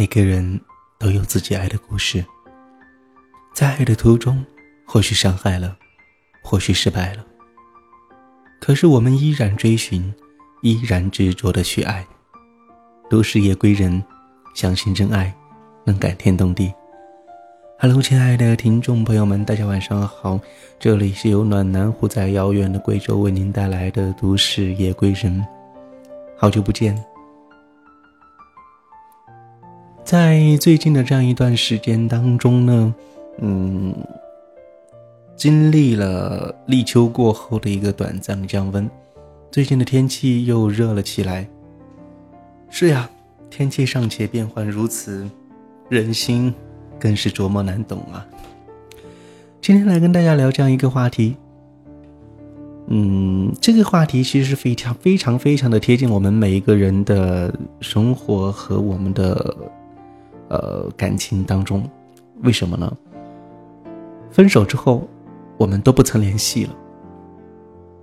每个人都有自己爱的故事，在爱的途中，或许伤害了，或许失败了，可是我们依然追寻，依然执着的去爱。都市夜归人，相信真爱能感天动地。Hello，亲爱的听众朋友们，大家晚上好，这里是由暖男虎在遥远的贵州为您带来的都市夜归人，好久不见。在最近的这样一段时间当中呢，嗯，经历了立秋过后的一个短暂的降温，最近的天气又热了起来。是呀，天气尚且变幻如此，人心更是琢磨难懂啊。今天来跟大家聊这样一个话题，嗯，这个话题其实是非常非常非常的贴近我们每一个人的生活和我们的。呃，感情当中，为什么呢？分手之后，我们都不曾联系了。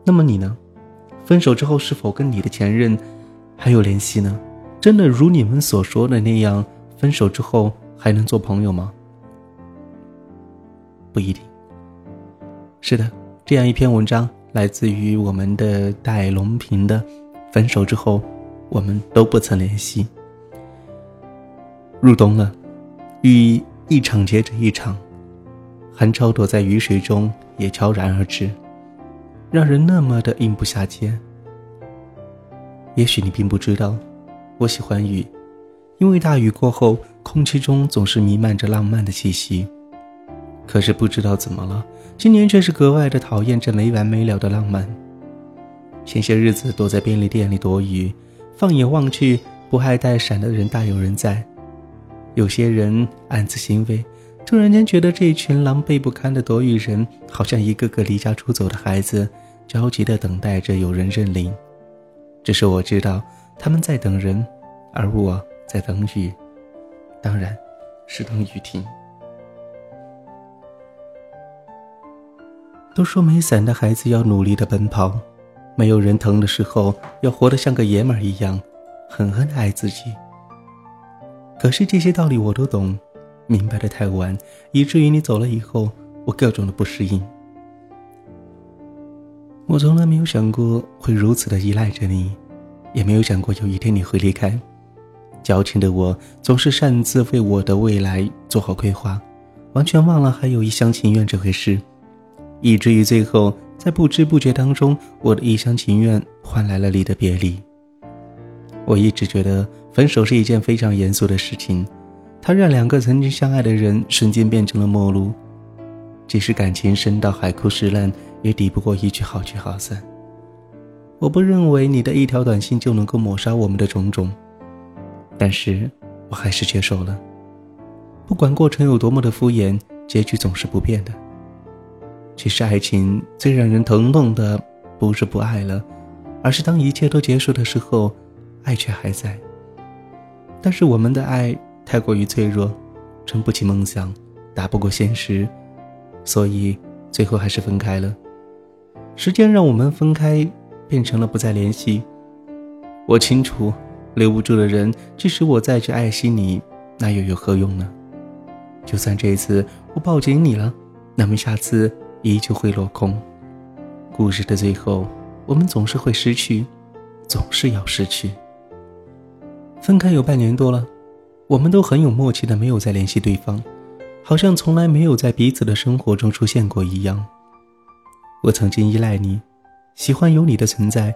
那么你呢？分手之后是否跟你的前任还有联系呢？真的如你们所说的那样，分手之后还能做朋友吗？不一定。是的，这样一篇文章来自于我们的戴龙平的，分手之后，我们都不曾联系。入冬了，雨一场接着一场，寒潮躲在雨水中也悄然而至，让人那么的应不下接。也许你并不知道，我喜欢雨，因为大雨过后，空气中总是弥漫着浪漫的气息。可是不知道怎么了，今年却是格外的讨厌这没完没了的浪漫。前些日子躲在便利店里躲雨，放眼望去，不爱带伞的人大有人在。有些人暗自欣慰，突然间觉得这群狼狈不堪的躲雨人，好像一个个离家出走的孩子，焦急地等待着有人认领。只是我知道，他们在等人，而我在等雨，当然是等雨停。都说没伞的孩子要努力的奔跑，没有人疼的时候，要活得像个爷们儿一样，狠狠的爱自己。可是这些道理我都懂，明白的太晚，以至于你走了以后，我各种的不适应。我从来没有想过会如此的依赖着你，也没有想过有一天你会离开。矫情的我总是擅自为我的未来做好规划，完全忘了还有一厢情愿这回事，以至于最后在不知不觉当中，我的一厢情愿换来了你的别离。我一直觉得。分手是一件非常严肃的事情，它让两个曾经相爱的人瞬间变成了陌路。即使感情深到海枯石烂，也抵不过一句好聚好散。我不认为你的一条短信就能够抹杀我们的种种，但是我还是接受了。不管过程有多么的敷衍，结局总是不变的。其实爱情最让人疼痛的，不是不爱了，而是当一切都结束的时候，爱却还在。但是我们的爱太过于脆弱，撑不起梦想，打不过现实，所以最后还是分开了。时间让我们分开，变成了不再联系。我清楚，留不住的人，即使我再去爱惜你，那又有何用呢？就算这一次我抱紧你了，那么下次依旧会落空。故事的最后，我们总是会失去，总是要失去。分开有半年多了，我们都很有默契的没有再联系对方，好像从来没有在彼此的生活中出现过一样。我曾经依赖你，喜欢有你的存在，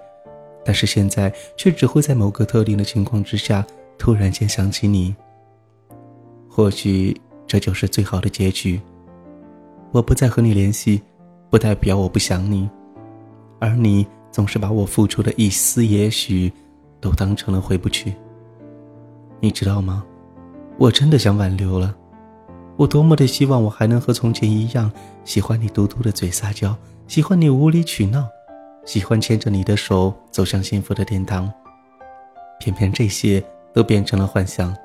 但是现在却只会在某个特定的情况之下突然间想起你。或许这就是最好的结局。我不再和你联系，不代表我不想你，而你总是把我付出的一丝也许，都当成了回不去。你知道吗？我真的想挽留了。我多么的希望我还能和从前一样，喜欢你嘟嘟的嘴撒娇，喜欢你无理取闹，喜欢牵着你的手走向幸福的殿堂。偏偏这些都变成了幻想。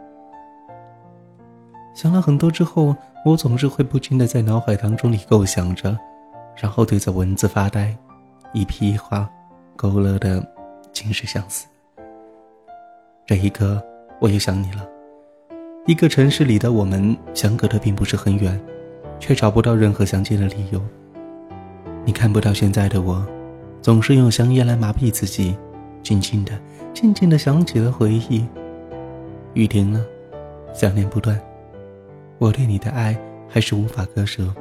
想了很多之后，我总是会不禁的在脑海当中里构想着，然后对着文字发呆，一笔一画，勾勒的尽是相思。这一刻。我又想你了，一个城市里的我们相隔的并不是很远，却找不到任何相见的理由。你看不到现在的我，总是用香烟来麻痹自己，静静的、静静的想起了回忆。雨停了，想念不断，我对你的爱还是无法割舍。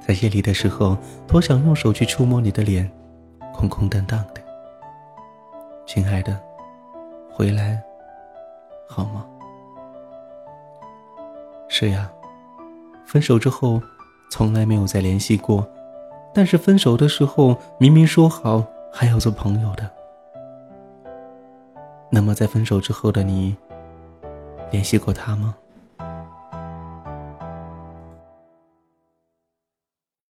在夜里的时候，多想用手去触摸你的脸，空空荡荡的。亲爱的，回来好吗？是呀，分手之后，从来没有再联系过。但是分手的时候，明明说好还要做朋友的。那么在分手之后的你，联系过他吗？